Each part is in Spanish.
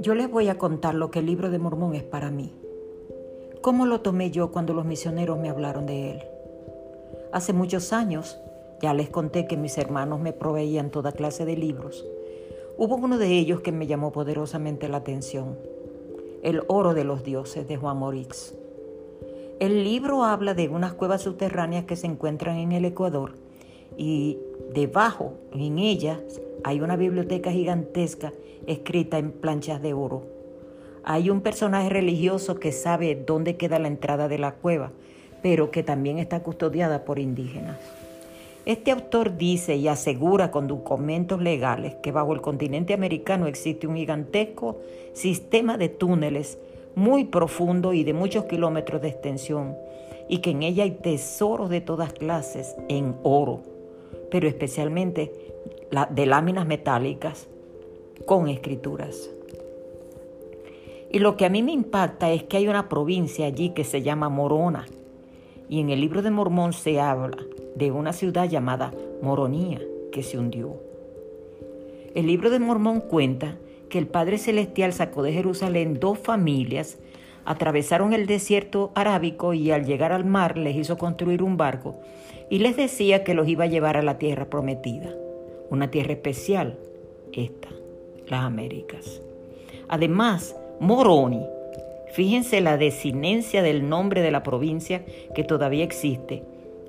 Yo les voy a contar lo que el libro de Mormón es para mí. ¿Cómo lo tomé yo cuando los misioneros me hablaron de él? Hace muchos años, ya les conté que mis hermanos me proveían toda clase de libros. Hubo uno de ellos que me llamó poderosamente la atención, El oro de los dioses de Juan Morix. El libro habla de unas cuevas subterráneas que se encuentran en el Ecuador y debajo, en ellas, hay una biblioteca gigantesca escrita en planchas de oro. Hay un personaje religioso que sabe dónde queda la entrada de la cueva, pero que también está custodiada por indígenas. Este autor dice y asegura con documentos legales que bajo el continente americano existe un gigantesco sistema de túneles muy profundo y de muchos kilómetros de extensión, y que en ella hay tesoros de todas clases en oro, pero especialmente de láminas metálicas con escrituras. Y lo que a mí me impacta es que hay una provincia allí que se llama Morona. Y en el libro de Mormón se habla de una ciudad llamada Moronía que se hundió. El libro de Mormón cuenta que el Padre Celestial sacó de Jerusalén dos familias, atravesaron el desierto arábico y al llegar al mar les hizo construir un barco y les decía que los iba a llevar a la tierra prometida, una tierra especial, esta, las Américas. Además, Moroni, fíjense la desinencia del nombre de la provincia que todavía existe,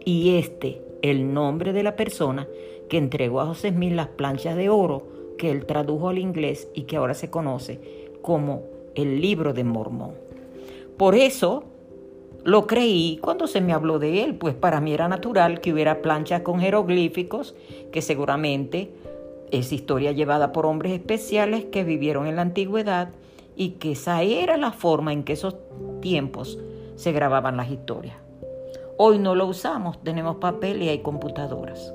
y este, el nombre de la persona que entregó a José Smith las planchas de oro que él tradujo al inglés y que ahora se conoce como el libro de Mormón. Por eso lo creí cuando se me habló de él, pues para mí era natural que hubiera planchas con jeroglíficos, que seguramente es historia llevada por hombres especiales que vivieron en la antigüedad y que esa era la forma en que esos tiempos se grababan las historias. Hoy no lo usamos, tenemos papel y hay computadoras.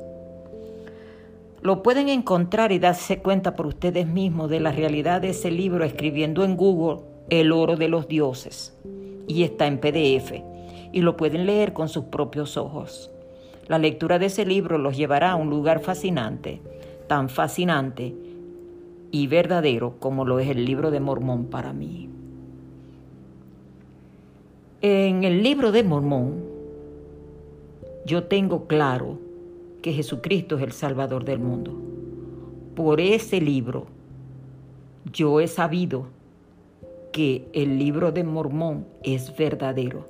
Lo pueden encontrar y darse cuenta por ustedes mismos de la realidad de ese libro escribiendo en Google El oro de los dioses y está en PDF y lo pueden leer con sus propios ojos. La lectura de ese libro los llevará a un lugar fascinante, tan fascinante y verdadero como lo es el libro de Mormón para mí. En el libro de Mormón yo tengo claro que Jesucristo es el Salvador del mundo. Por ese libro yo he sabido que el libro de Mormón es verdadero,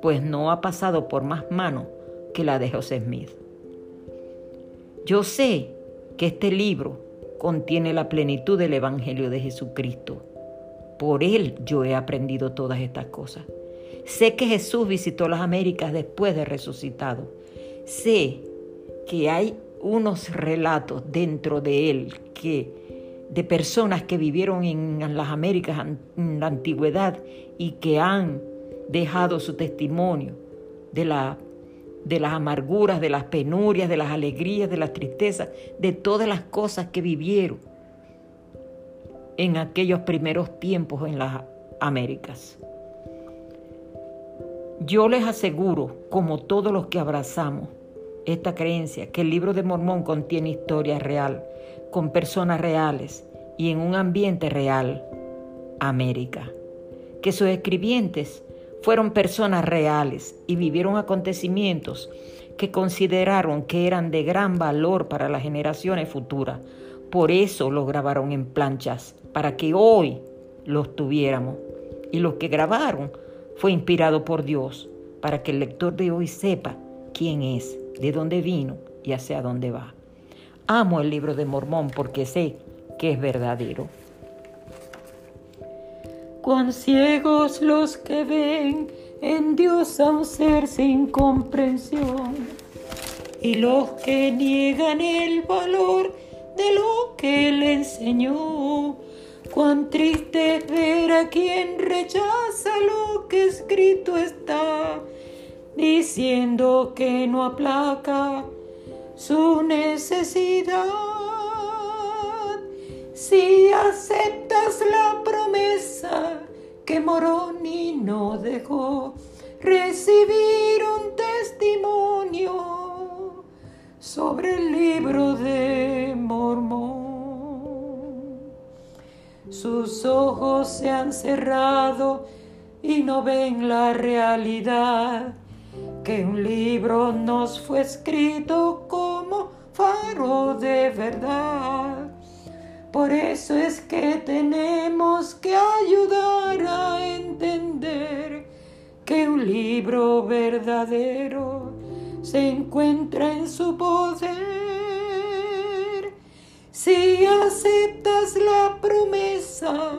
pues no ha pasado por más manos que la de José Smith. Yo sé que este libro contiene la plenitud del Evangelio de Jesucristo. Por él yo he aprendido todas estas cosas. Sé que Jesús visitó las Américas después de resucitado. Sé que hay unos relatos dentro de él que de personas que vivieron en las Américas en la antigüedad y que han dejado su testimonio de, la, de las amarguras, de las penurias, de las alegrías, de las tristezas, de todas las cosas que vivieron en aquellos primeros tiempos en las Américas. Yo les aseguro, como todos los que abrazamos esta creencia, que el libro de Mormón contiene historia real, con personas reales y en un ambiente real, América. Que sus escribientes fueron personas reales y vivieron acontecimientos que consideraron que eran de gran valor para las generaciones futuras. Por eso los grabaron en planchas, para que hoy los tuviéramos. Y lo que grabaron fue inspirado por Dios, para que el lector de hoy sepa quién es, de dónde vino y hacia dónde va. Amo el libro de Mormón porque sé que es verdadero. Cuán ciegos los que ven en Dios a un ser sin comprensión y los que niegan el valor de lo que le enseñó. Cuán triste es ver a quien rechaza lo que escrito está, diciendo que no aplaca su necesidad. Si aceptas la promesa que Moroni no dejó, recibir un testimonio sobre el libro de Mormón. Sus ojos se han cerrado y no ven la realidad, que un libro nos fue escrito como faro de verdad. Por eso es que tenemos que ayudar a entender que un libro verdadero se encuentra en su poder. Si aceptas la promesa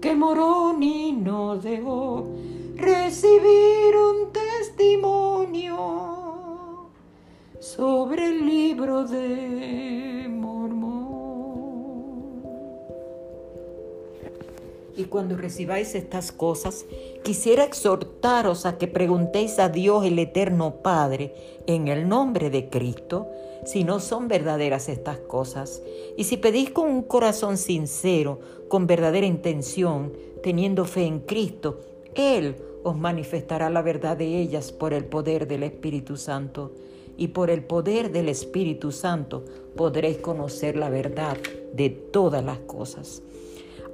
que Moroni no dejó, recibir un testimonio sobre el libro de Mormón. Y cuando recibáis estas cosas, quisiera exhortaros a que preguntéis a Dios el Eterno Padre en el nombre de Cristo si no son verdaderas estas cosas. Y si pedís con un corazón sincero, con verdadera intención, teniendo fe en Cristo, Él os manifestará la verdad de ellas por el poder del Espíritu Santo. Y por el poder del Espíritu Santo podréis conocer la verdad de todas las cosas.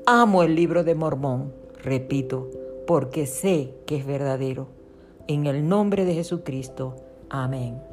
Amo el libro de Mormón, repito, porque sé que es verdadero. En el nombre de Jesucristo. Amén.